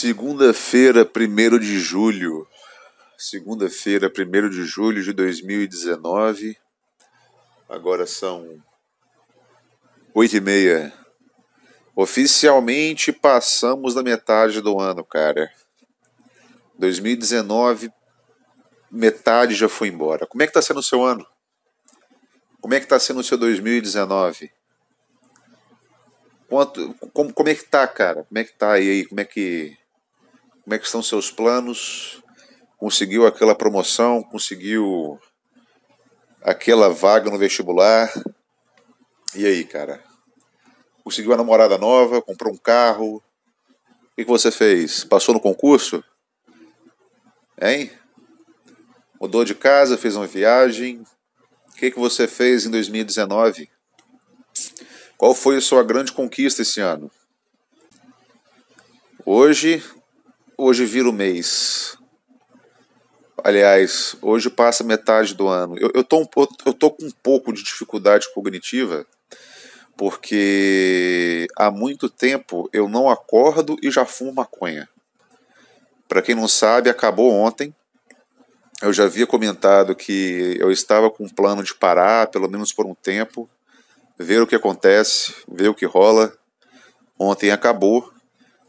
Segunda-feira, 1 de julho. Segunda-feira, 1 de julho de 2019. Agora são 8 e meia. Oficialmente passamos da metade do ano, cara. 2019, metade já foi embora. Como é que tá sendo o seu ano? Como é que tá sendo o seu 2019? Quanto, como, como é que tá, cara? Como é que tá aí? Como é que, como é que estão seus planos? Conseguiu aquela promoção? Conseguiu aquela vaga no vestibular? E aí, cara? Conseguiu a namorada nova? Comprou um carro? O que, você fez? Passou no concurso? Hein? Mudou de casa? Fez uma viagem? O que, que você fez em 2019? Qual foi a sua grande conquista esse ano? Hoje, hoje vira o mês. Aliás, hoje passa metade do ano. Eu, eu, tô, um, eu tô com um pouco de dificuldade cognitiva, porque há muito tempo eu não acordo e já fumo maconha. Para quem não sabe, acabou ontem. Eu já havia comentado que eu estava com um plano de parar, pelo menos por um tempo ver o que acontece, ver o que rola. Ontem acabou.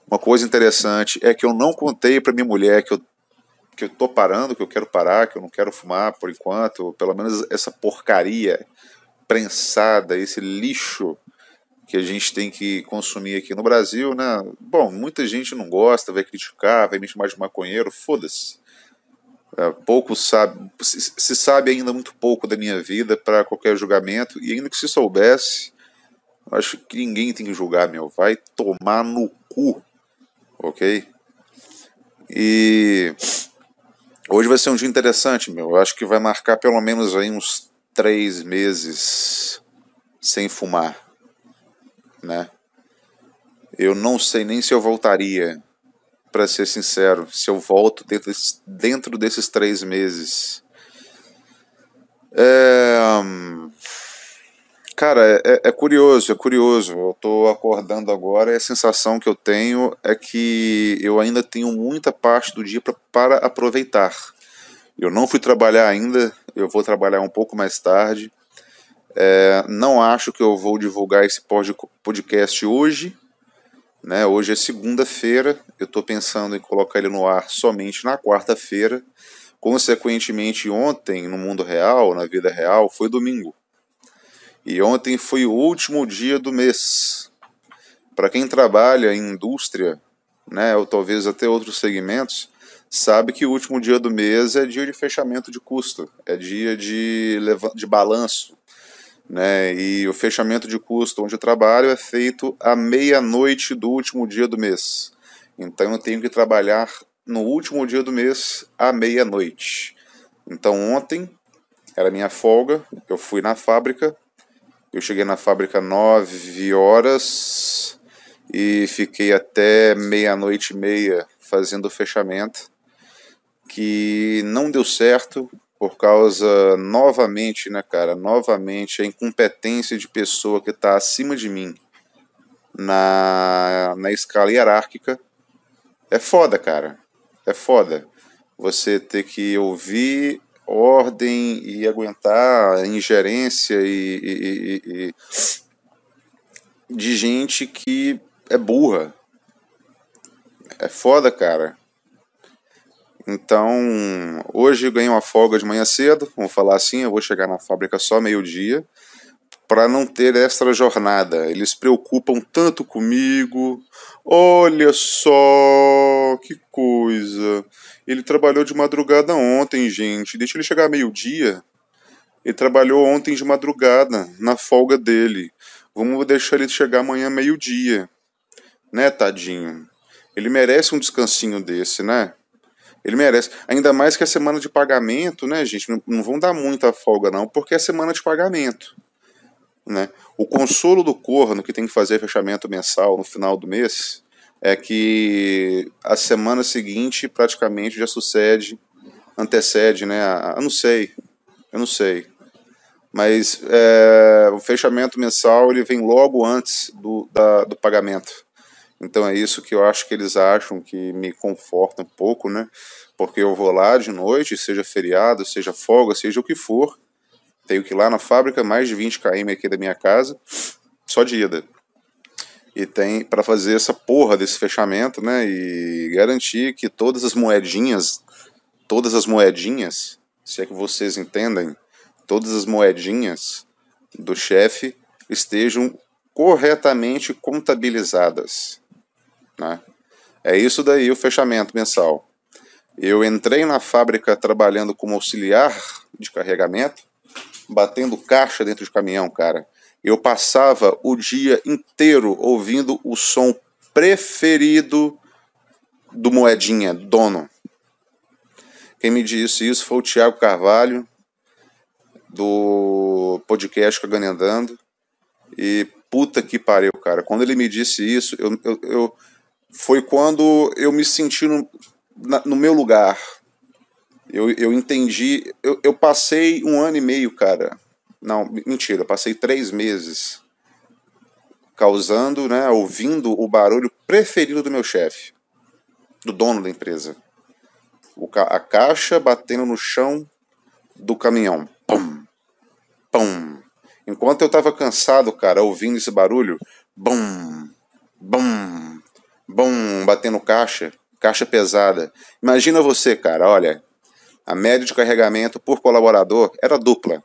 Uma coisa interessante é que eu não contei para minha mulher que eu que eu tô parando, que eu quero parar, que eu não quero fumar por enquanto, pelo menos essa porcaria prensada, esse lixo que a gente tem que consumir aqui no Brasil, né? Bom, muita gente não gosta, vai criticar, vai me chamar de maconheiro, foda-se. É, pouco sabe, se sabe ainda muito pouco da minha vida para qualquer julgamento, e ainda que se soubesse, acho que ninguém tem que julgar, meu. Vai tomar no cu, ok? E hoje vai ser um dia interessante, meu. Eu acho que vai marcar pelo menos aí uns três meses sem fumar, né? Eu não sei nem se eu voltaria para ser sincero, se eu volto dentro, desse, dentro desses três meses. É, cara, é, é, curioso, é curioso. Eu tô acordando agora e a sensação que eu tenho é que eu ainda tenho muita parte do dia pra, para aproveitar. Eu não fui trabalhar ainda, eu vou trabalhar um pouco mais tarde. É, não acho que eu vou divulgar esse podcast hoje, né? Hoje é segunda-feira, eu estou pensando em colocar ele no ar somente na quarta-feira. Consequentemente, ontem, no mundo real, na vida real, foi domingo. E ontem foi o último dia do mês. Para quem trabalha em indústria, né, ou talvez até outros segmentos, sabe que o último dia do mês é dia de fechamento de custo, é dia de, de balanço, né? E o fechamento de custo onde eu trabalho é feito à meia-noite do último dia do mês. Então eu tenho que trabalhar no último dia do mês à meia-noite. Então ontem era minha folga, eu fui na fábrica, eu cheguei na fábrica nove horas e fiquei até meia-noite e meia fazendo o fechamento, que não deu certo, por causa, novamente, né, cara, novamente, a incompetência de pessoa que está acima de mim na, na escala hierárquica. É foda, cara. É foda. Você ter que ouvir ordem e aguentar ingerência e, e, e, e de gente que é burra. É foda, cara. Então, hoje eu ganhei uma folga de manhã cedo, vamos falar assim, eu vou chegar na fábrica só meio-dia, para não ter extra jornada. Eles preocupam tanto comigo. Olha só, que coisa. Ele trabalhou de madrugada ontem, gente. Deixa ele chegar meio-dia. Ele trabalhou ontem de madrugada, na folga dele. Vamos deixar ele chegar amanhã meio-dia. Né, tadinho? Ele merece um descansinho desse, né? Ele merece. Ainda mais que a semana de pagamento, né, gente? Não vão dar muita folga, não, porque é semana de pagamento. Né? O consolo do corno que tem que fazer fechamento mensal no final do mês é que a semana seguinte praticamente já sucede, antecede, né? Eu não sei, eu não sei. Mas é, o fechamento mensal ele vem logo antes do, da, do pagamento. Então é isso que eu acho que eles acham que me conforta um pouco, né? Porque eu vou lá de noite, seja feriado, seja folga, seja o que for, tenho que ir lá na fábrica, mais de 20 km aqui da minha casa, só de ida. E tem para fazer essa porra desse fechamento, né? E garantir que todas as moedinhas, todas as moedinhas, se é que vocês entendem, todas as moedinhas do chefe estejam corretamente contabilizadas. Né? É isso daí o fechamento mensal. Eu entrei na fábrica trabalhando como auxiliar de carregamento, batendo caixa dentro de caminhão, cara. Eu passava o dia inteiro ouvindo o som preferido do Moedinha, dono. Quem me disse isso foi o Tiago Carvalho, do podcast Cagando Andando. E puta que pariu, cara. Quando ele me disse isso, eu, eu, eu foi quando eu me senti no, na, no meu lugar. Eu, eu entendi. Eu, eu passei um ano e meio, cara. Não, mentira, passei três meses causando, né, ouvindo o barulho preferido do meu chefe, do dono da empresa. O, a caixa batendo no chão do caminhão. Pum, pum. Enquanto eu tava cansado, cara, ouvindo esse barulho, bum, bum, bum, batendo caixa, caixa pesada. Imagina você, cara, olha, a média de carregamento por colaborador era dupla.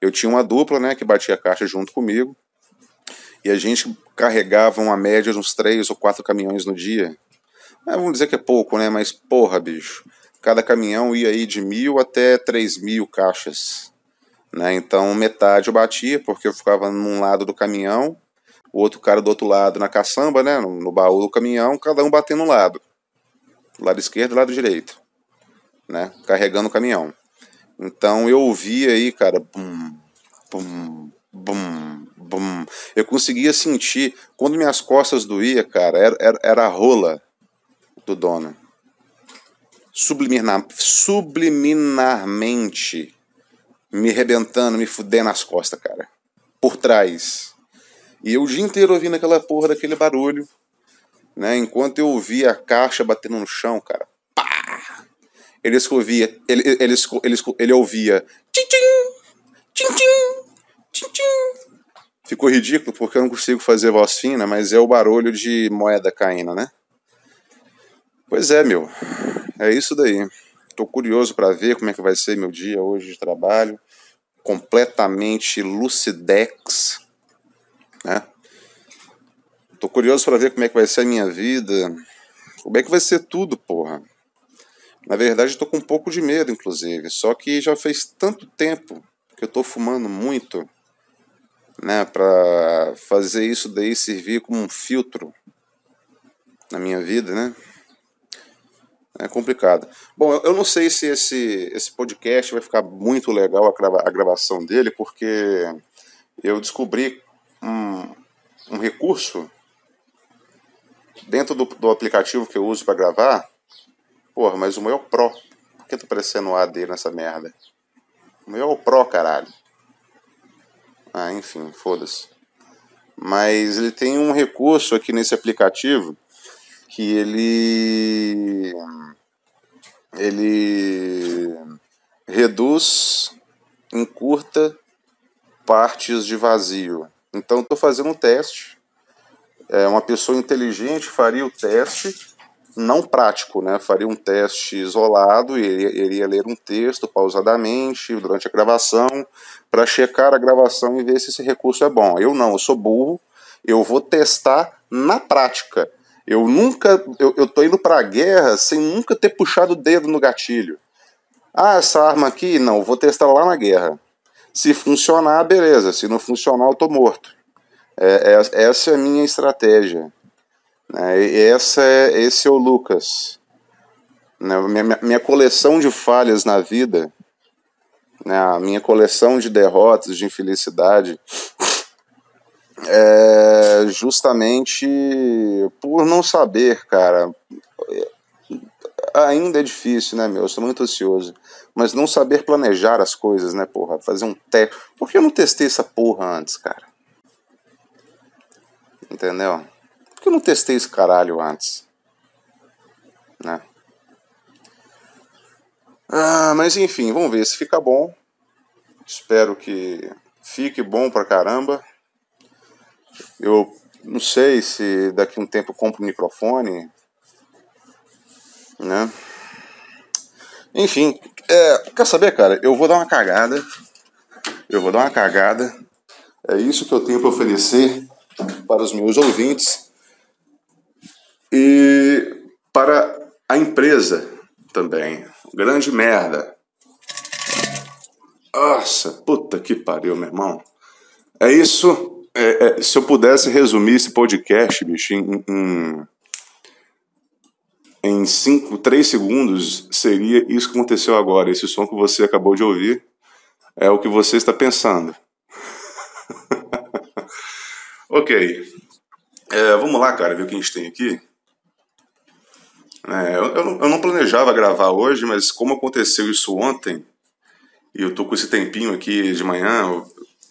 Eu tinha uma dupla, né, que batia a caixa junto comigo, e a gente carregava uma média de uns três ou quatro caminhões no dia. Vamos dizer que é pouco, né, mas porra, bicho. Cada caminhão ia aí de mil até três mil caixas. Né? Então metade eu batia, porque eu ficava num lado do caminhão, o outro cara do outro lado na caçamba, né? no, no baú do caminhão, cada um batendo um lado. Lado esquerdo e lado direito. Né? Carregando o caminhão. Então eu ouvia aí, cara, bum, bum, bum, bum. Eu conseguia sentir, quando minhas costas doía, cara, era, era, era a rola do dono. Subliminar, subliminarmente me rebentando, me fudendo nas costas, cara. Por trás. E eu o dia inteiro ouvindo aquela porra daquele barulho, né? Enquanto eu ouvia a caixa batendo no chão, cara. Ele ouvia, ele, ele, ele, ele ouvia tchim tchim tchim Ficou ridículo porque eu não consigo fazer voz fina, mas é o barulho de moeda caindo, né? Pois é, meu. É isso daí. Tô curioso para ver como é que vai ser meu dia hoje de trabalho completamente lucidex, né? Tô curioso para ver como é que vai ser a minha vida, como é que vai ser tudo, porra. Na verdade, tô com um pouco de medo, inclusive. Só que já fez tanto tempo que eu tô fumando muito, né, para fazer isso daí servir como um filtro na minha vida, né? É complicado. Bom, eu não sei se esse, esse podcast vai ficar muito legal a, grava, a gravação dele, porque eu descobri um, um recurso dentro do, do aplicativo que eu uso para gravar. Porra, mas o meu é o Pro. Por que tá parecendo o AD nessa merda? O meu é o Pro, caralho. Ah, enfim, foda-se. Mas ele tem um recurso aqui nesse aplicativo que ele ele reduz, encurta partes de vazio. Então estou fazendo um teste. É, uma pessoa inteligente faria o teste, não prático, né? Faria um teste isolado, iria, iria ler um texto pausadamente durante a gravação para checar a gravação e ver se esse recurso é bom. Eu não, eu sou burro, eu vou testar na prática. Eu nunca, eu, eu tô indo pra guerra sem nunca ter puxado o dedo no gatilho. Ah, essa arma aqui, não, vou testar lá na guerra. Se funcionar, beleza. Se não funcionar, eu tô morto. É, é, essa é a minha estratégia. É, essa é, esse é o Lucas. Né, minha, minha coleção de falhas na vida, né, a minha coleção de derrotas, de infelicidade, é justamente por não saber, cara. Ainda é difícil, né, meu? Eu sou muito ansioso. Mas não saber planejar as coisas, né, porra? Fazer um teste. Por que eu não testei essa porra antes, cara? Entendeu? Que eu não testei esse caralho antes? Né? Ah, mas enfim, vamos ver se fica bom. Espero que fique bom pra caramba. Eu não sei se daqui um tempo eu compro um microfone, né? Enfim, é, quer saber, cara? Eu vou dar uma cagada. Eu vou dar uma cagada. É isso que eu tenho para oferecer para os meus ouvintes e para a empresa também. Grande merda. Nossa, puta que pariu, meu irmão. É isso. É, é, se eu pudesse resumir esse podcast, bicho, em, em, em cinco, três segundos, seria isso que aconteceu agora. Esse som que você acabou de ouvir é o que você está pensando. ok. É, vamos lá, cara, ver o que a gente tem aqui. É, eu, eu, não planejava gravar hoje, mas como aconteceu isso ontem, e eu tô com esse tempinho aqui de manhã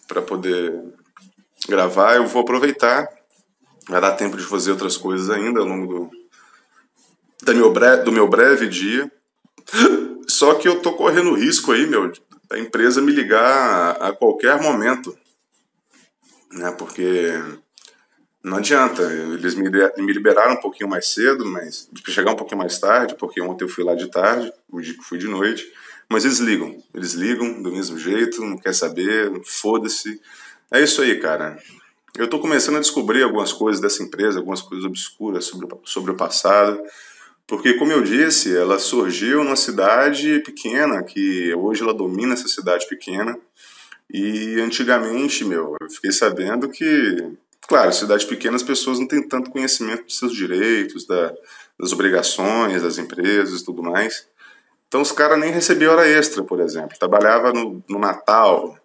para poder gravar, eu vou aproveitar. Vai dar tempo de fazer outras coisas ainda ao longo do, meu breve, do meu breve dia. Só que eu tô correndo risco aí, meu, da empresa me ligar a, a qualquer momento. Né, porque não adianta. Eles me, me liberaram um pouquinho mais cedo, mas chegar um pouquinho mais tarde, porque ontem eu fui lá de tarde, hoje fui de noite. Mas eles ligam, eles ligam do mesmo jeito, não quer saber, foda-se. É isso aí, cara. Eu tô começando a descobrir algumas coisas dessa empresa, algumas coisas obscuras sobre, sobre o passado. Porque, como eu disse, ela surgiu numa cidade pequena, que hoje ela domina essa cidade pequena. E antigamente, meu, eu fiquei sabendo que Claro, cidades pequenas as pessoas não têm tanto conhecimento dos seus direitos, da, das obrigações das empresas e tudo mais. Então os caras nem recebiam hora extra, por exemplo. Trabalhava no, no Natal,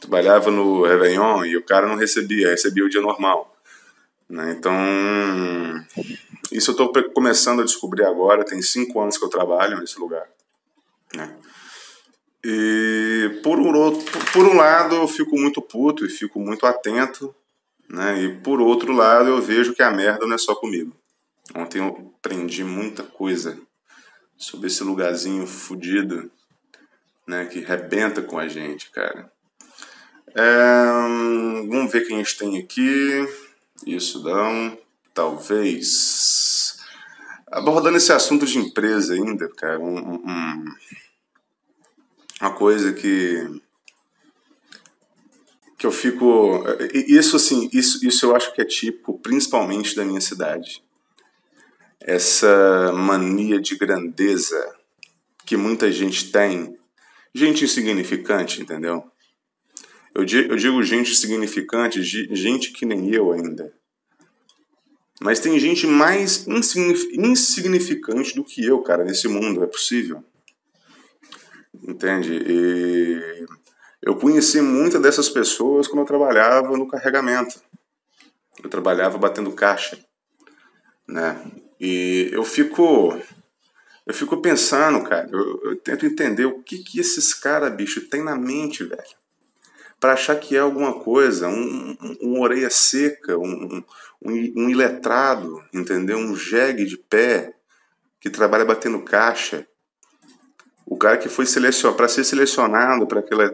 trabalhava no Réveillon e o cara não recebia, recebia o dia normal. Né? Então, isso eu estou começando a descobrir agora. Tem cinco anos que eu trabalho nesse lugar. Né? E por um, outro, por um lado, eu fico muito puto e fico muito atento né? E por outro lado, eu vejo que a merda não é só comigo. Ontem eu aprendi muita coisa sobre esse lugarzinho fudido, né? Que rebenta com a gente, cara. É, vamos ver quem a gente tem aqui. Isso não. Talvez. Abordando esse assunto de empresa ainda, cara, um, um, uma coisa que que eu fico. Isso, assim, isso, isso eu acho que é típico, principalmente da minha cidade. Essa mania de grandeza que muita gente tem. Gente insignificante, entendeu? Eu digo, gente insignificante, gente que nem eu ainda. Mas tem gente mais insignificante do que eu, cara, nesse mundo, é possível. Entende? E eu conheci muitas dessas pessoas quando eu trabalhava no carregamento. Eu trabalhava batendo caixa, né? E eu fico eu fico pensando, cara, eu, eu tento entender o que que esses caras, bicho, tem na mente, velho. Para achar que é alguma coisa, um, um, um orelha seca, um, um, um iletrado, entendeu? Um jegue de pé que trabalha batendo caixa o cara que foi selecionado para ser selecionado para aquela,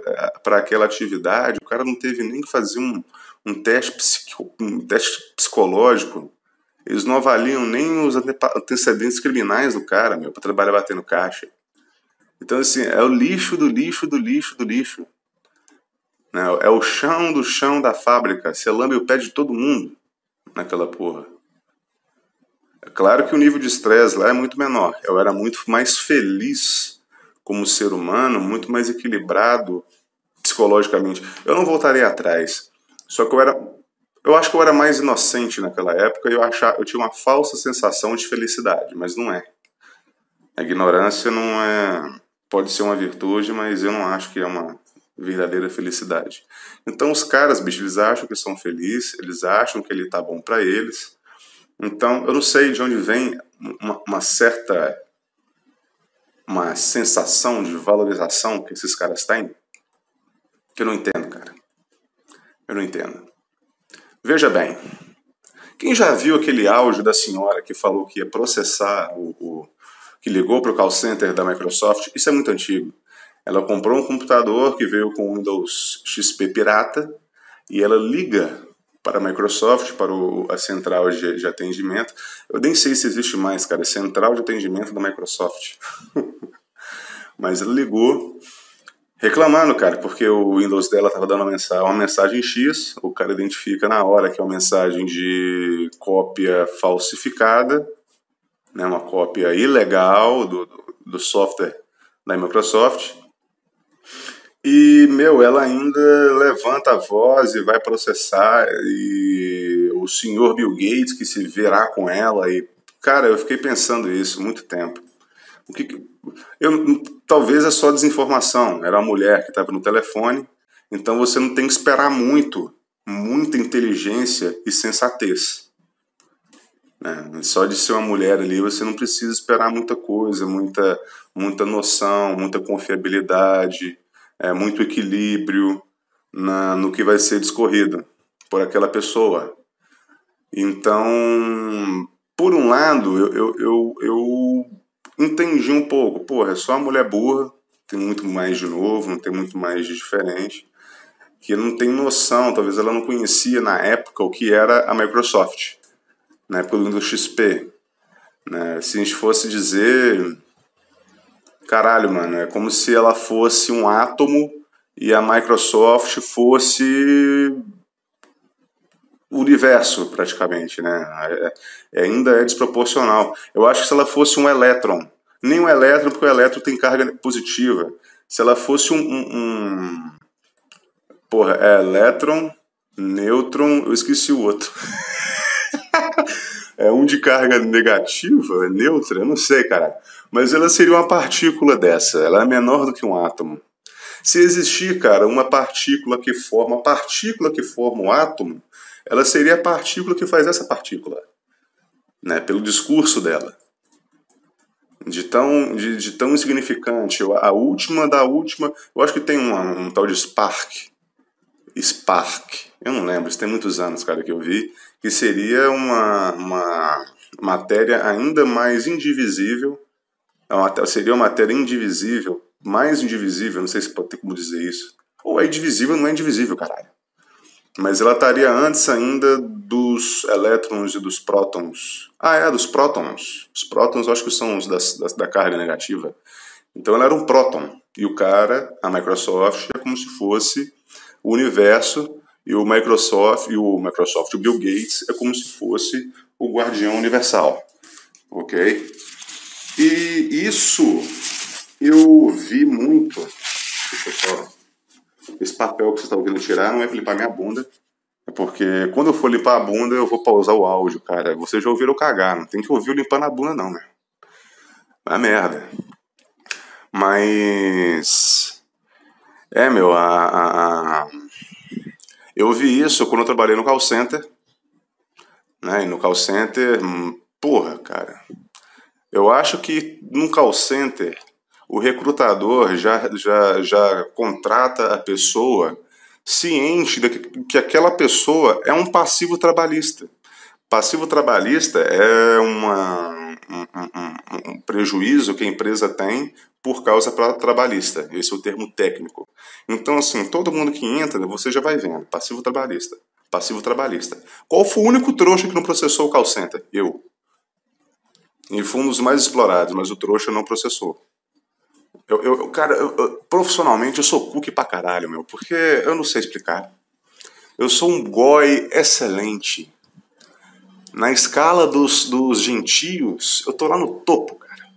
aquela atividade, o cara não teve nem que fazer um, um, teste, psico, um teste psicológico. Eles não avaliam nem os antecedentes criminais do cara, meu, para trabalhar batendo caixa. Então, assim, é o lixo do lixo do lixo do lixo. Né? É o chão do chão da fábrica. Você lambe o pé de todo mundo naquela porra. É claro que o nível de estresse lá é muito menor. Eu era muito mais feliz como ser humano, muito mais equilibrado psicologicamente. Eu não voltaria atrás. Só que eu era eu acho que eu era mais inocente naquela época e eu achava, eu tinha uma falsa sensação de felicidade, mas não é. A ignorância não é pode ser uma virtude, mas eu não acho que é uma verdadeira felicidade. Então os caras, bicho, eles acham que são felizes, eles acham que ele tá bom para eles. Então eu não sei de onde vem uma, uma certa uma sensação de valorização que esses caras têm que eu não entendo, cara. Eu não entendo. Veja bem, Quem já viu aquele áudio da senhora que falou que ia processar o, o que ligou para o call center da Microsoft? Isso é muito antigo. Ela comprou um computador que veio com Windows XP pirata e ela liga para a Microsoft, para o, a central de, de, atendimento. Eu nem sei se existe mais, cara, central de atendimento da Microsoft. Mas ela ligou reclamando, cara, porque o Windows dela estava dando uma mensagem, uma mensagem X, o cara identifica na hora que é uma mensagem de cópia falsificada, né, uma cópia ilegal do, do, do software da Microsoft. E, meu, ela ainda levanta a voz e vai processar, e o senhor Bill Gates que se verá com ela, e, cara, eu fiquei pensando isso muito tempo. O que, eu, talvez é só desinformação. Era uma mulher que estava no telefone, então você não tem que esperar muito, muita inteligência e sensatez. Né? Só de ser uma mulher ali, você não precisa esperar muita coisa, muita, muita noção, muita confiabilidade, é, muito equilíbrio na, no que vai ser discorrido por aquela pessoa. Então, por um lado, eu, eu, eu, eu entendi um pouco, porra, é só mulher burra, tem muito mais de novo, não tem muito mais de diferente, que não tem noção, talvez ela não conhecia na época o que era a Microsoft, na época do Windows XP. Né? Se a gente fosse dizer, caralho, mano, é como se ela fosse um átomo e a Microsoft fosse o universo, praticamente, né? É, é, ainda é desproporcional. Eu acho que se ela fosse um elétron, nem um elétron, porque o elétron tem carga positiva. Se ela fosse um. um, um porra, é elétron, nêutron, eu esqueci o outro. é um de carga negativa, é neutra, eu não sei, cara. Mas ela seria uma partícula dessa, ela é menor do que um átomo. Se existir, cara, uma partícula que forma, a partícula que forma o átomo, ela seria a partícula que faz essa partícula, né? Pelo discurso dela. De tão, de, de tão insignificante. A última da última. Eu acho que tem uma, um tal de Spark. Spark. Eu não lembro, isso tem muitos anos, cara, que eu vi. Que seria uma, uma matéria ainda mais indivisível. É seria uma matéria indivisível, mais indivisível, não sei se pode ter como dizer isso. Ou é indivisível não é indivisível, caralho mas ela estaria antes ainda dos elétrons e dos prótons. Ah, é, dos prótons. Os prótons acho que são os das, das, da carga negativa. Então ela era um próton. E o cara, a Microsoft, é como se fosse o universo e o Microsoft e o Microsoft, o Bill Gates é como se fosse o guardião universal. OK? E isso eu vi muito. Deixa eu só esse papel que você está ouvindo tirar não é para limpar minha bunda. É porque quando eu for limpar a bunda, eu vou pausar o áudio, cara. Vocês já ouviram cagar, não tem que ouvir eu limpando a bunda, não, né? É merda. Mas. É, meu, a, a, a... eu vi isso quando eu trabalhei no call center. Né? E no call center, hum, porra, cara. Eu acho que num call center o recrutador já, já, já contrata a pessoa ciente de que aquela pessoa é um passivo trabalhista. Passivo trabalhista é uma, um, um, um prejuízo que a empresa tem por causa trabalhista. Esse é o termo técnico. Então, assim, todo mundo que entra, você já vai vendo. Passivo trabalhista. Passivo trabalhista. Qual foi o único trouxa que não processou o call center? Eu. E foi um dos mais explorados, mas o trouxa não processou. Eu, eu cara, eu, eu, profissionalmente eu sou cookie pra caralho, meu, porque eu não sei explicar. Eu sou um goi excelente. Na escala dos, dos gentios, eu tô lá no topo, cara.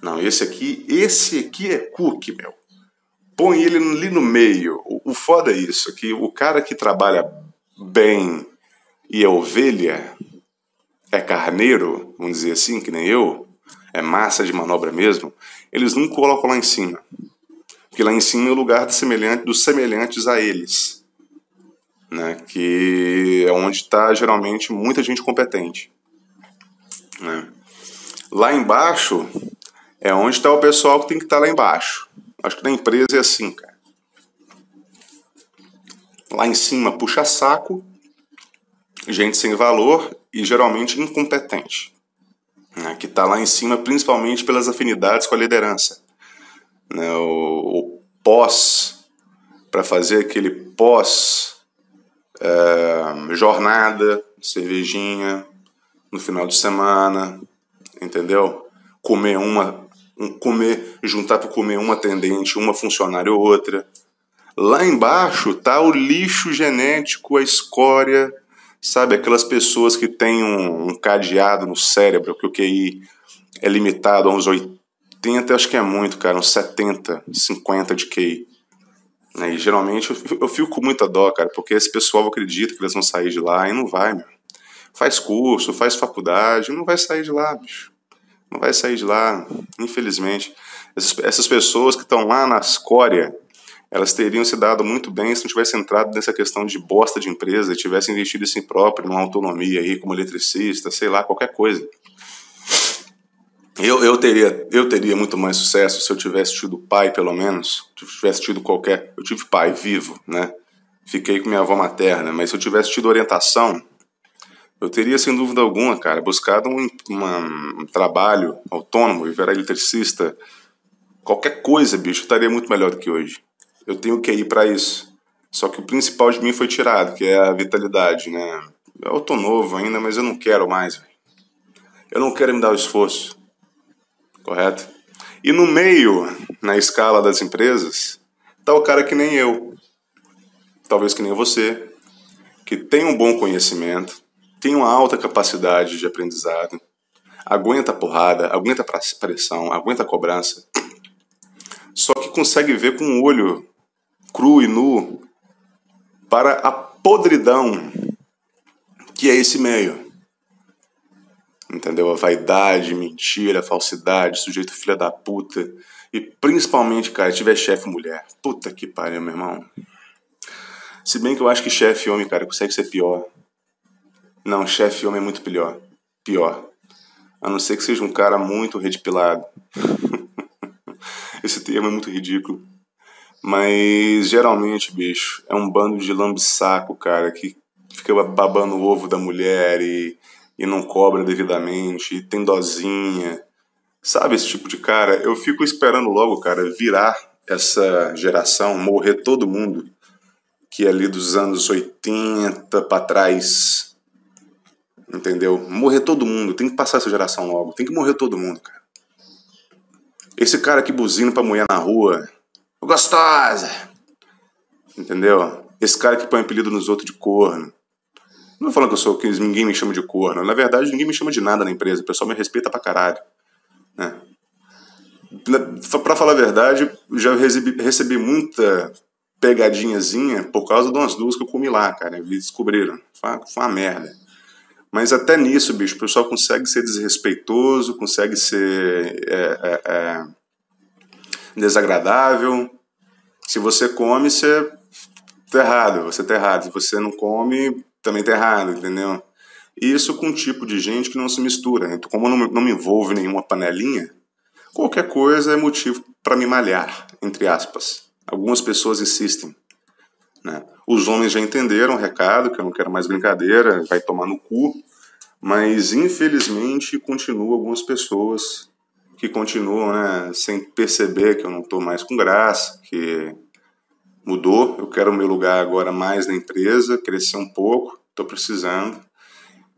Não, esse aqui, esse aqui é cookie, meu. Põe ele ali no meio. O, o foda é isso, que o cara que trabalha bem e é ovelha, é carneiro, vamos dizer assim, que nem eu, é massa de manobra mesmo, eles nunca colocam lá em cima. Porque lá em cima é o lugar semelhante, dos semelhantes a eles. Né? Que é onde está geralmente muita gente competente. Né? Lá embaixo é onde está o pessoal que tem que estar tá lá embaixo. Acho que na empresa é assim, cara. Lá em cima puxa saco, gente sem valor e geralmente incompetente, né, que está lá em cima principalmente pelas afinidades com a liderança. Né, o, o pós, para fazer aquele pós é, jornada, cervejinha, no final de semana, entendeu? Comer uma, comer, juntar para comer uma atendente, uma funcionária ou outra. Lá embaixo tá o lixo genético, a escória, sabe? Aquelas pessoas que têm um, um cadeado no cérebro, que o QI é limitado a uns 80, acho que é muito, cara, uns 70, 50 de QI. Né? E geralmente eu, eu fico com muita dó, cara, porque esse pessoal acredita que eles vão sair de lá e não vai, meu. Faz curso, faz faculdade, não vai sair de lá, bicho. Não vai sair de lá, infelizmente. Essas, essas pessoas que estão lá na escória, elas teriam se dado muito bem se não tivesse entrado nessa questão de bosta de empresa, tivesse investido em si próprio, numa autonomia aí como eletricista, sei lá, qualquer coisa. Eu, eu, teria, eu teria muito mais sucesso se eu tivesse tido pai, pelo menos, se eu tivesse tido qualquer. Eu tive pai vivo, né? Fiquei com minha avó materna, mas se eu tivesse tido orientação, eu teria, sem dúvida alguma, cara, buscado um, uma, um trabalho autônomo e virar eletricista. Qualquer coisa, bicho, estaria muito melhor do que hoje. Eu tenho que ir para isso. Só que o principal de mim foi tirado, que é a vitalidade, né? Eu tô novo ainda, mas eu não quero mais. Eu não quero me dar o esforço correto? E no meio, na escala das empresas, está o cara que nem eu, talvez que nem você, que tem um bom conhecimento, tem uma alta capacidade de aprendizado, aguenta porrada, aguenta pressão, aguenta cobrança, só que consegue ver com o olho cru e nu para a podridão que é esse meio entendeu? A vaidade, mentira, falsidade, sujeito filha da puta. E principalmente, cara, tiver chefe mulher. Puta que pariu, meu irmão. Se bem que eu acho que chefe homem, cara, consegue ser pior. Não, chefe homem é muito pior. Pior. A não ser que seja um cara muito redipilado. Esse termo é muito ridículo. Mas geralmente, bicho, é um bando de lambe-saco, cara, que fica babando o ovo da mulher e e não cobra devidamente, e tem dozinha. Sabe esse tipo de cara? Eu fico esperando logo, cara, virar essa geração, morrer todo mundo que é ali dos anos 80 para trás. Entendeu? Morrer todo mundo, tem que passar essa geração logo, tem que morrer todo mundo, cara. Esse cara que buzina pra mulher na rua, gostosa! Entendeu? Esse cara que põe apelido nos outros de corno. Não falando que eu sou que ninguém me chama de corno. Na verdade, ninguém me chama de nada na empresa. O pessoal me respeita pra caralho. Né? Pra falar a verdade, já recebi, recebi muita pegadinhazinha por causa de umas duas que eu comi lá, cara. Eles descobriram. Foi uma, foi uma merda. Mas até nisso, bicho, o pessoal consegue ser desrespeitoso, consegue ser é, é, é, desagradável. Se você come, você tá errado, você tá errado. Se você não come, também tá errado, entendeu? Isso com um tipo de gente que não se mistura. Então, como não, não me envolve nenhuma panelinha, qualquer coisa é motivo para me malhar, entre aspas. Algumas pessoas insistem. Né? Os homens já entenderam o recado, que eu não quero mais brincadeira, vai tomar no cu, mas infelizmente continuam algumas pessoas que continuam né, sem perceber que eu não estou mais com graça, que mudou, eu quero o meu lugar agora mais na empresa, crescer um pouco, estou precisando.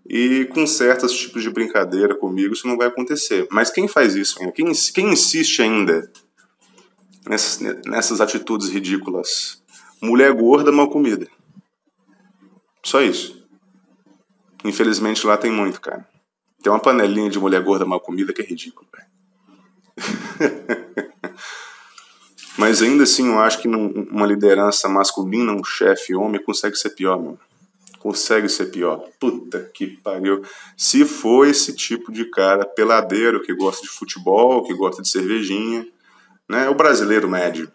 E com certos tipos de brincadeira comigo isso não vai acontecer. Mas quem faz isso? Quem, quem insiste ainda nessas, nessas atitudes ridículas? Mulher gorda, mal comida. Só isso. Infelizmente lá tem muito, cara. Tem uma panelinha de mulher gorda mal comida que é ridículo, velho. Mas ainda assim, eu acho que uma liderança masculina, um chefe homem, consegue ser pior, mano. Consegue ser pior. Puta que pariu. Se for esse tipo de cara peladeiro que gosta de futebol, que gosta de cervejinha, né? O brasileiro médio.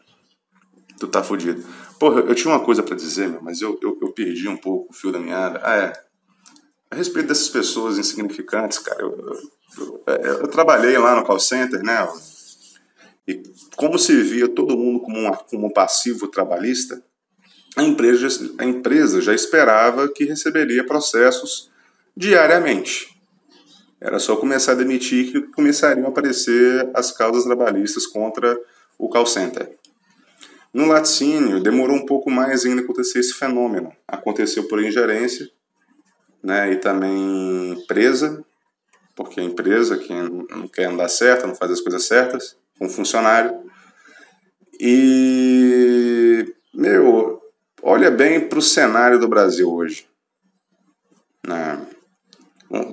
Tu tá fudido. Porra, eu tinha uma coisa para dizer, meu, mas eu, eu, eu, perdi um pouco o fio da meada. Ah, é. A respeito dessas pessoas insignificantes, cara, eu, eu, eu, eu trabalhei lá no call center, né? E como se via todo mundo como, uma, como um passivo trabalhista, a empresa, a empresa já esperava que receberia processos diariamente. Era só começar a demitir que começariam a aparecer as causas trabalhistas contra o call center. No laticínio, demorou um pouco mais ainda acontecer esse fenômeno. Aconteceu por ingerência, né, e também empresa, porque empresa que não quer andar certa, não faz as coisas certas, um funcionário. E, meu, olha bem para o cenário do Brasil hoje. Né?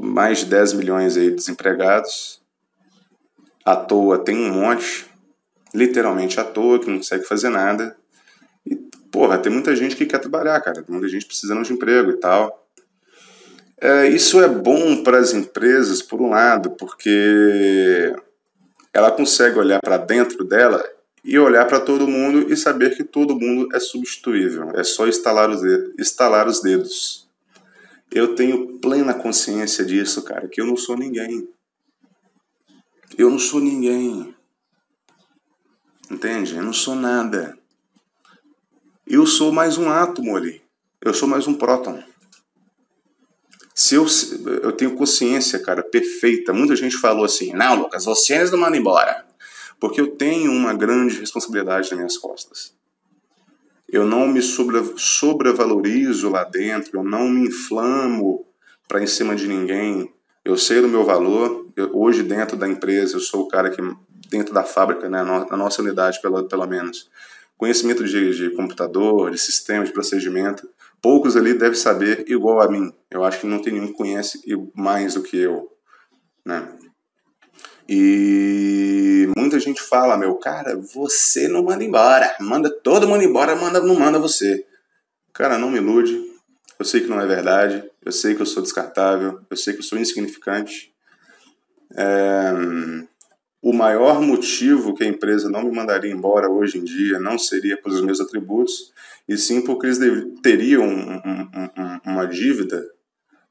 Mais de 10 milhões aí desempregados. À toa tem um monte, literalmente à toa, que não consegue fazer nada. E, porra, tem muita gente que quer trabalhar, cara. Tem muita gente precisando de emprego e tal. É, isso é bom para as empresas, por um lado, porque ela consegue olhar para dentro dela e olhar para todo mundo e saber que todo mundo é substituível. É só estalar os, dedos, estalar os dedos. Eu tenho plena consciência disso, cara, que eu não sou ninguém. Eu não sou ninguém. Entende? Eu não sou nada. Eu sou mais um átomo ali. Eu sou mais um próton. Se eu, eu tenho consciência, cara, perfeita. Muita gente falou assim: não, Lucas, vocês não mandam embora. Porque eu tenho uma grande responsabilidade nas minhas costas. Eu não me sobre, sobrevalorizo lá dentro, eu não me inflamo para em cima de ninguém. Eu sei do meu valor. Eu, hoje, dentro da empresa, eu sou o cara que, dentro da fábrica, né, na nossa unidade, pelo, pelo menos, conhecimento de, de computador, de sistema, de procedimento poucos ali devem saber igual a mim. Eu acho que não tem nenhum que conhece mais do que eu, né? E muita gente fala, meu cara, você não manda embora, manda todo mundo embora, manda não manda você. Cara, não me ilude. Eu sei que não é verdade. Eu sei que eu sou descartável. Eu sei que eu sou insignificante. É... O maior motivo que a empresa não me mandaria embora hoje em dia não seria pelos meus atributos, e sim porque eles teriam um, um, um, uma dívida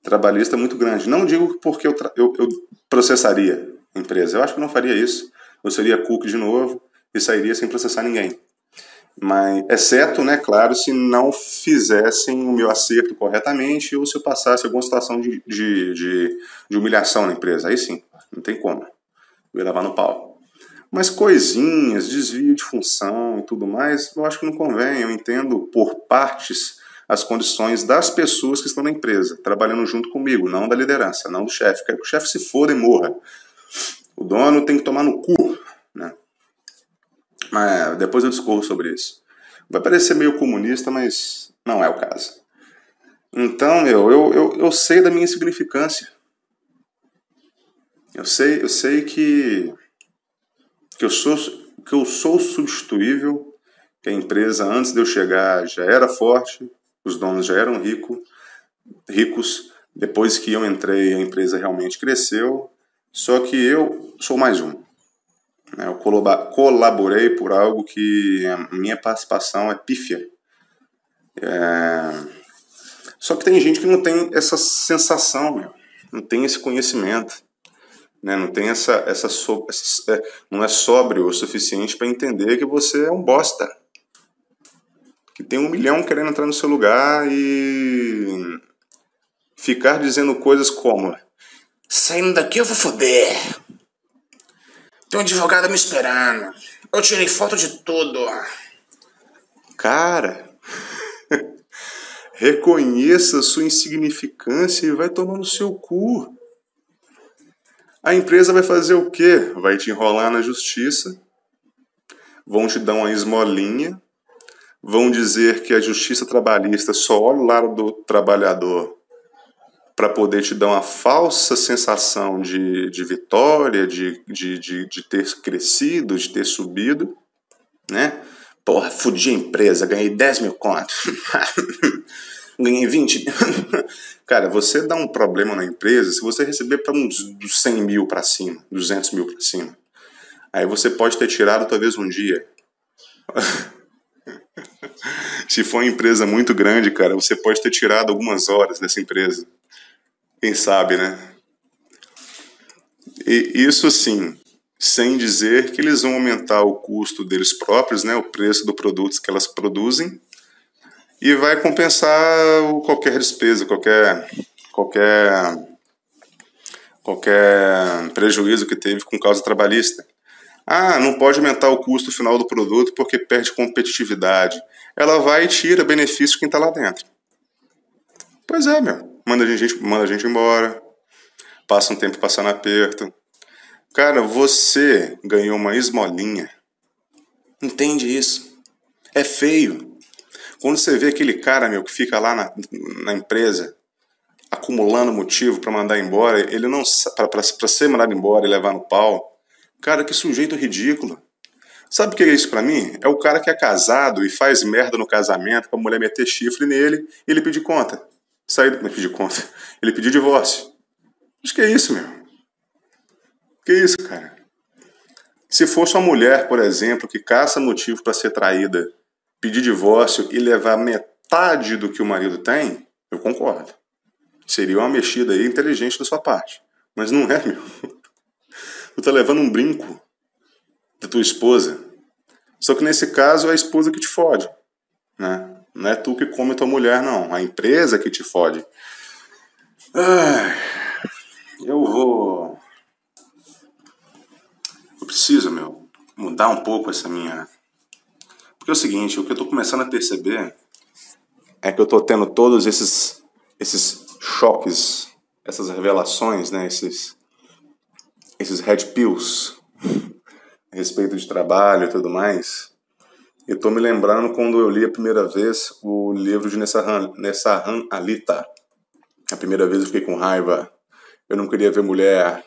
trabalhista muito grande. Não digo porque eu, eu, eu, processaria a empresa, eu acho que não faria isso. Eu seria cook de novo e sairia sem processar ninguém. Mas, exceto, né, claro, se não fizessem o meu acerto corretamente ou se eu passasse alguma situação de, de, de, de humilhação na empresa. Aí sim, não tem como. Eu ia levar no pau. Mas coisinhas, desvio de função e tudo mais, eu acho que não convém. Eu entendo por partes as condições das pessoas que estão na empresa, trabalhando junto comigo, não da liderança, não do chefe. Quero que o chefe se foda e morra. O dono tem que tomar no cu. Né? Mas depois eu discorro sobre isso. Vai parecer meio comunista, mas não é o caso. Então, meu, eu, eu, eu sei da minha insignificância. Eu sei, eu sei que que eu sou que eu sou substituível, que a empresa antes de eu chegar já era forte, os donos já eram rico, ricos, depois que eu entrei a empresa realmente cresceu, só que eu sou mais um. Né? Eu colaborei por algo que a minha participação é pífia. É... Só que tem gente que não tem essa sensação, não tem esse conhecimento né? Não tem essa, essa, so, essa é, não é sóbrio o suficiente para entender que você é um bosta, que tem um milhão querendo entrar no seu lugar e ficar dizendo coisas como saindo daqui eu vou foder, tem um advogado me esperando, eu tirei foto de tudo, cara. Reconheça sua insignificância e vai tomar no seu cu. A empresa vai fazer o quê? Vai te enrolar na justiça, vão te dar uma esmolinha, vão dizer que a justiça trabalhista só olha o lado do trabalhador para poder te dar uma falsa sensação de, de vitória, de, de, de, de ter crescido, de ter subido, né? Porra, fudi a empresa, ganhei 10 mil contos. ganhei 20. Cara, você dá um problema na empresa se você receber para uns 100 mil para cima, 200 mil para cima. Aí você pode ter tirado talvez um dia. se for uma empresa muito grande, cara, você pode ter tirado algumas horas dessa empresa. Quem sabe, né? E isso sim, sem dizer que eles vão aumentar o custo deles próprios, né, o preço dos produtos que elas produzem, e vai compensar qualquer despesa, qualquer qualquer qualquer prejuízo que teve com causa trabalhista. Ah, não pode aumentar o custo final do produto porque perde competitividade. Ela vai e tira benefício quem está lá dentro. Pois é, meu. Manda a gente, manda a gente embora. Passa um tempo passando aperto. Cara, você ganhou uma esmolinha. Entende isso? É feio. Quando você vê aquele cara, meu, que fica lá na, na empresa acumulando motivo para mandar embora, ele não para ser mandado embora e levar no pau. Cara, que sujeito ridículo. Sabe o que é isso para mim? É o cara que é casado e faz merda no casamento pra mulher meter chifre nele e ele pedir conta. Sair, não pedir conta. Ele pedir divórcio. Acho que é isso, meu. Que isso, cara? Se fosse uma mulher, por exemplo, que caça motivo para ser traída, pedir divórcio e levar metade do que o marido tem, eu concordo. Seria uma mexida aí inteligente da sua parte. Mas não é, meu. Tu tá levando um brinco da tua esposa. Só que nesse caso é a esposa que te fode. Né? Não é tu que come tua mulher, não. A empresa que te fode. Eu vou. Eu preciso, meu, mudar um pouco essa minha. É o seguinte, o que eu tô começando a perceber é que eu tô tendo todos esses esses choques, essas revelações, né, esses, esses red pills a respeito de trabalho e tudo mais. Eu estou me lembrando quando eu li a primeira vez o livro de Nessahan, Nessahan Alita. A primeira vez eu fiquei com raiva. Eu não queria ver mulher.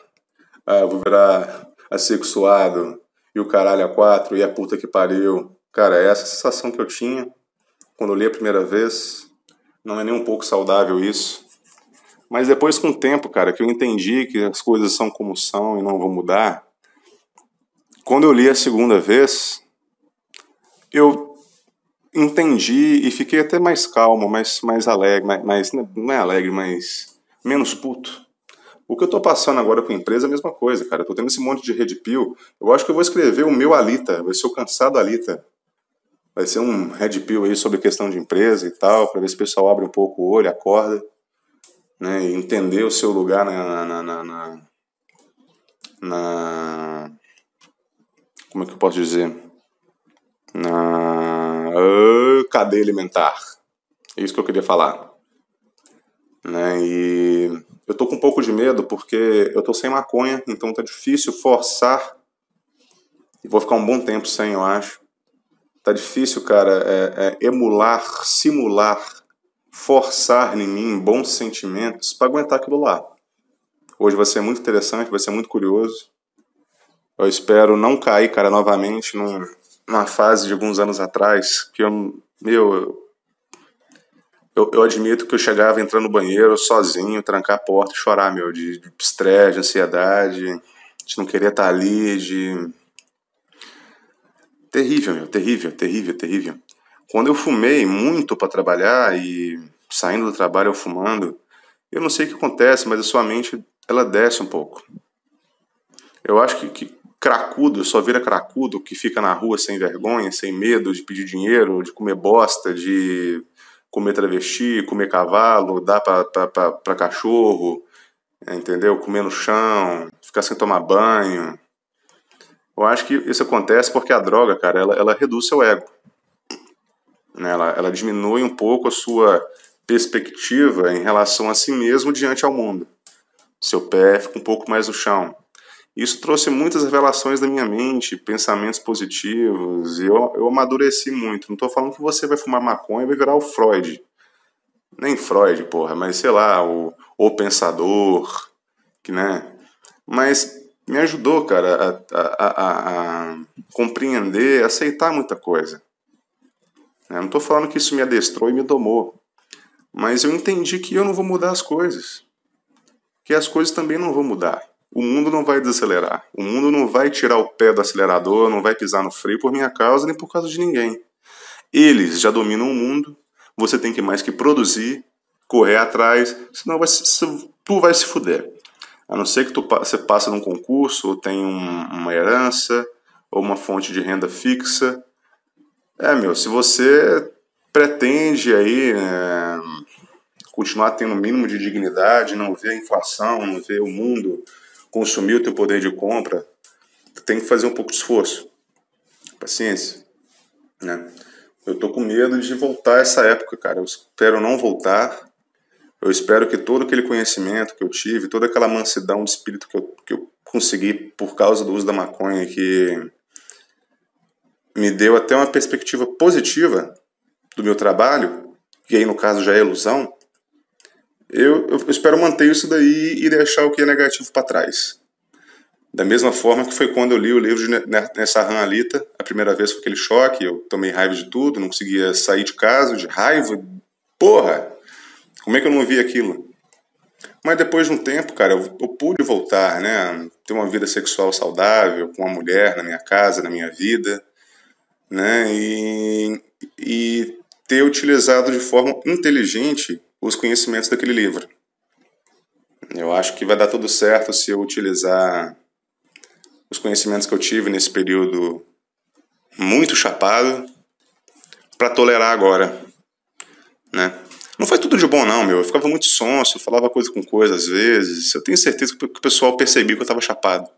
Ah, vou virar assexuado. E o caralho a quatro. E a puta que pariu. Cara, é essa sensação que eu tinha quando eu li a primeira vez. Não é nem um pouco saudável isso. Mas depois, com o tempo, cara, que eu entendi que as coisas são como são e não vão mudar, quando eu li a segunda vez, eu entendi e fiquei até mais calmo, mais, mais alegre, mais, mais não é alegre, mas menos puto. O que eu tô passando agora com a empresa é a mesma coisa, cara. Eu tô tendo esse monte de red pill. Eu acho que eu vou escrever o meu Alita, vai ser o cansado Alita. Vai ser um red pill aí sobre questão de empresa e tal, para ver se o pessoal abre um pouco o olho, acorda né, entender o seu lugar na, na, na, na, na como é que eu posso dizer? Na uh, cadeia alimentar. É isso que eu queria falar né e eu tô com um pouco de medo porque eu tô sem maconha então tá difícil forçar e vou ficar um bom tempo sem eu acho tá difícil cara é, é emular simular forçar em mim bons sentimentos para aguentar aquilo lá. Hoje vai ser muito interessante, vai ser muito curioso. Eu espero não cair, cara, novamente num, numa fase de alguns anos atrás que eu, meu, eu, eu admito que eu chegava entrando no banheiro sozinho, trancar a porta e chorar, meu, de estresse, de ansiedade, de não querer estar ali, de terrível, meu, terrível, terrível, terrível. Quando eu fumei muito para trabalhar e saindo do trabalho eu fumando, eu não sei o que acontece, mas a sua mente ela desce um pouco. Eu acho que, que cracudo só vira cracudo que fica na rua sem vergonha, sem medo de pedir dinheiro, de comer bosta, de comer travesti, comer cavalo, dar para cachorro, entendeu? Comer no chão, ficar sem tomar banho. Eu acho que isso acontece porque a droga, cara, ela, ela reduz seu ego. Né? Ela, ela diminui um pouco a sua perspectiva em relação a si mesmo diante ao mundo. Seu pé fica um pouco mais no chão. Isso trouxe muitas revelações da minha mente, pensamentos positivos, e eu, eu amadureci muito. Não estou falando que você vai fumar maconha e vai virar o Freud. Nem Freud, porra, mas sei lá, o, o pensador, que, né? Mas me ajudou, cara, a, a, a, a compreender, aceitar muita coisa. Eu não estou falando que isso me adestrou e me domou, mas eu entendi que eu não vou mudar as coisas, que as coisas também não vão mudar. O mundo não vai desacelerar, o mundo não vai tirar o pé do acelerador, não vai pisar no freio por minha causa nem por causa de ninguém. Eles já dominam o mundo, você tem que mais que produzir, correr atrás, senão vai, tu vai se fuder. A não ser que tu, você passe num concurso, ou tenha um, uma herança, ou uma fonte de renda fixa, é, meu, se você pretende aí é, continuar tendo o um mínimo de dignidade, não ver a inflação, não ver o mundo consumir o teu poder de compra, tem que fazer um pouco de esforço. Paciência. Né? Eu tô com medo de voltar essa época, cara. Eu espero não voltar. Eu espero que todo aquele conhecimento que eu tive, toda aquela mansidão de espírito que eu, que eu consegui por causa do uso da maconha, que me deu até uma perspectiva positiva do meu trabalho, e aí no caso já é ilusão, eu, eu espero manter isso daí e deixar o que é negativo para trás. Da mesma forma que foi quando eu li o livro de Nessa Alita, a primeira vez foi aquele choque, eu tomei raiva de tudo, não conseguia sair de casa, de raiva. Porra! Como é que eu não vi aquilo? Mas depois de um tempo, cara, eu, eu pude voltar, né? Ter uma vida sexual saudável, com uma mulher na minha casa, na minha vida, né? E, e ter utilizado de forma inteligente os conhecimentos daquele livro. Eu acho que vai dar tudo certo se eu utilizar os conhecimentos que eu tive nesse período muito chapado para tolerar agora, né? Não foi tudo de bom não, meu. Eu ficava muito sonso, falava coisa com coisa às vezes. Eu tenho certeza que o pessoal percebia que eu estava chapado.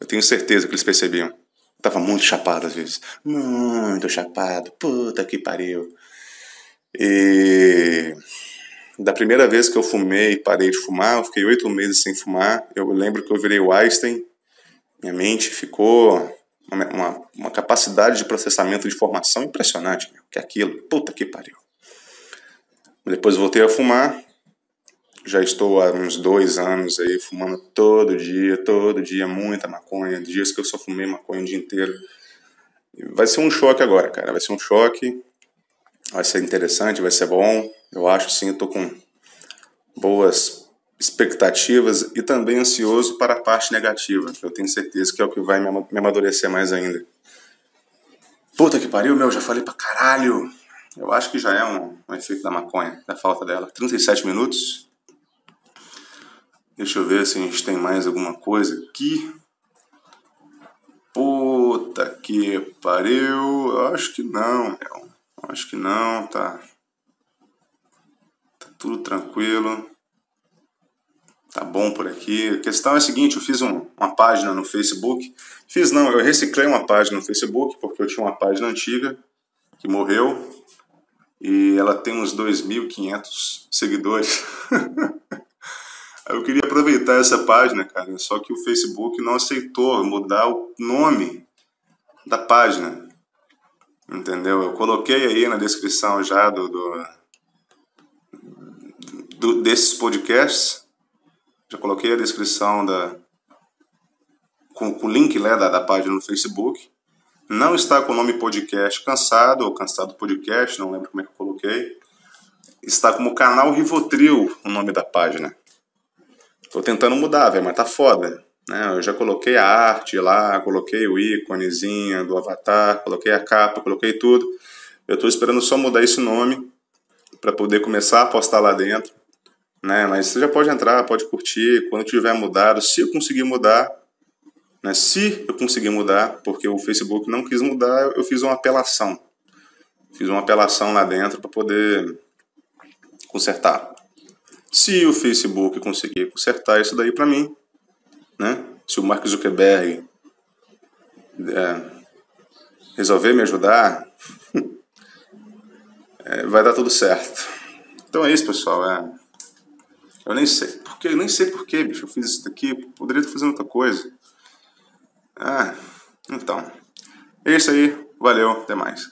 Eu tenho certeza que eles percebiam. Eu tava muito chapado às vezes. Muito chapado. Puta que pariu. E da primeira vez que eu fumei e parei de fumar, eu fiquei oito meses sem fumar. Eu lembro que eu virei o Einstein minha mente ficou uma, uma, uma capacidade de processamento de informação impressionante, meu, que é aquilo, puta que pariu. Depois voltei a fumar, já estou há uns dois anos aí fumando todo dia, todo dia, muita maconha, dias que eu só fumei maconha o dia inteiro. Vai ser um choque agora, cara, vai ser um choque, vai ser interessante, vai ser bom. Eu acho sim, eu tô com boas expectativas e também ansioso para a parte negativa. Eu tenho certeza que é o que vai me amadurecer mais ainda. Puta que pariu, meu, já falei pra caralho. Eu acho que já é um, um efeito da maconha, da falta dela. 37 minutos. Deixa eu ver se a gente tem mais alguma coisa aqui. Puta que pariu. Eu acho que não, meu. Acho que não, tá. Tá tudo tranquilo. Tá bom por aqui. A questão é a seguinte, eu fiz um, uma página no Facebook. Fiz não, eu reciclei uma página no Facebook, porque eu tinha uma página antiga que morreu. E ela tem uns 2.500 seguidores. eu queria aproveitar essa página, cara, só que o Facebook não aceitou mudar o nome da página. Entendeu? Eu coloquei aí na descrição já do, do, do desses podcasts já coloquei a descrição da, com, o link né, da, da página no Facebook. Não está com o nome podcast cansado ou cansado podcast, não lembro como é que eu coloquei. Está como canal Rivotril o nome da página. Tô tentando mudar, velho, mas tá foda. Né? Eu já coloquei a arte lá, coloquei o íconezinho do avatar, coloquei a capa, coloquei tudo. Eu tô esperando só mudar esse nome para poder começar a postar lá dentro né? Mas você já pode entrar, pode curtir quando tiver mudado, se eu conseguir mudar, né? Se eu conseguir mudar, porque o Facebook não quis mudar, eu fiz uma apelação. Fiz uma apelação lá dentro para poder consertar. Se o Facebook conseguir consertar isso daí para mim, né? Se o Mark Zuckerberg é, resolver me ajudar, é, vai dar tudo certo. Então é isso, pessoal. É, eu nem sei. Por quê? Eu nem sei por que, bicho. Eu fiz isso daqui. Poderia estar fazendo outra coisa. Ah, então. É isso aí. Valeu. Até mais.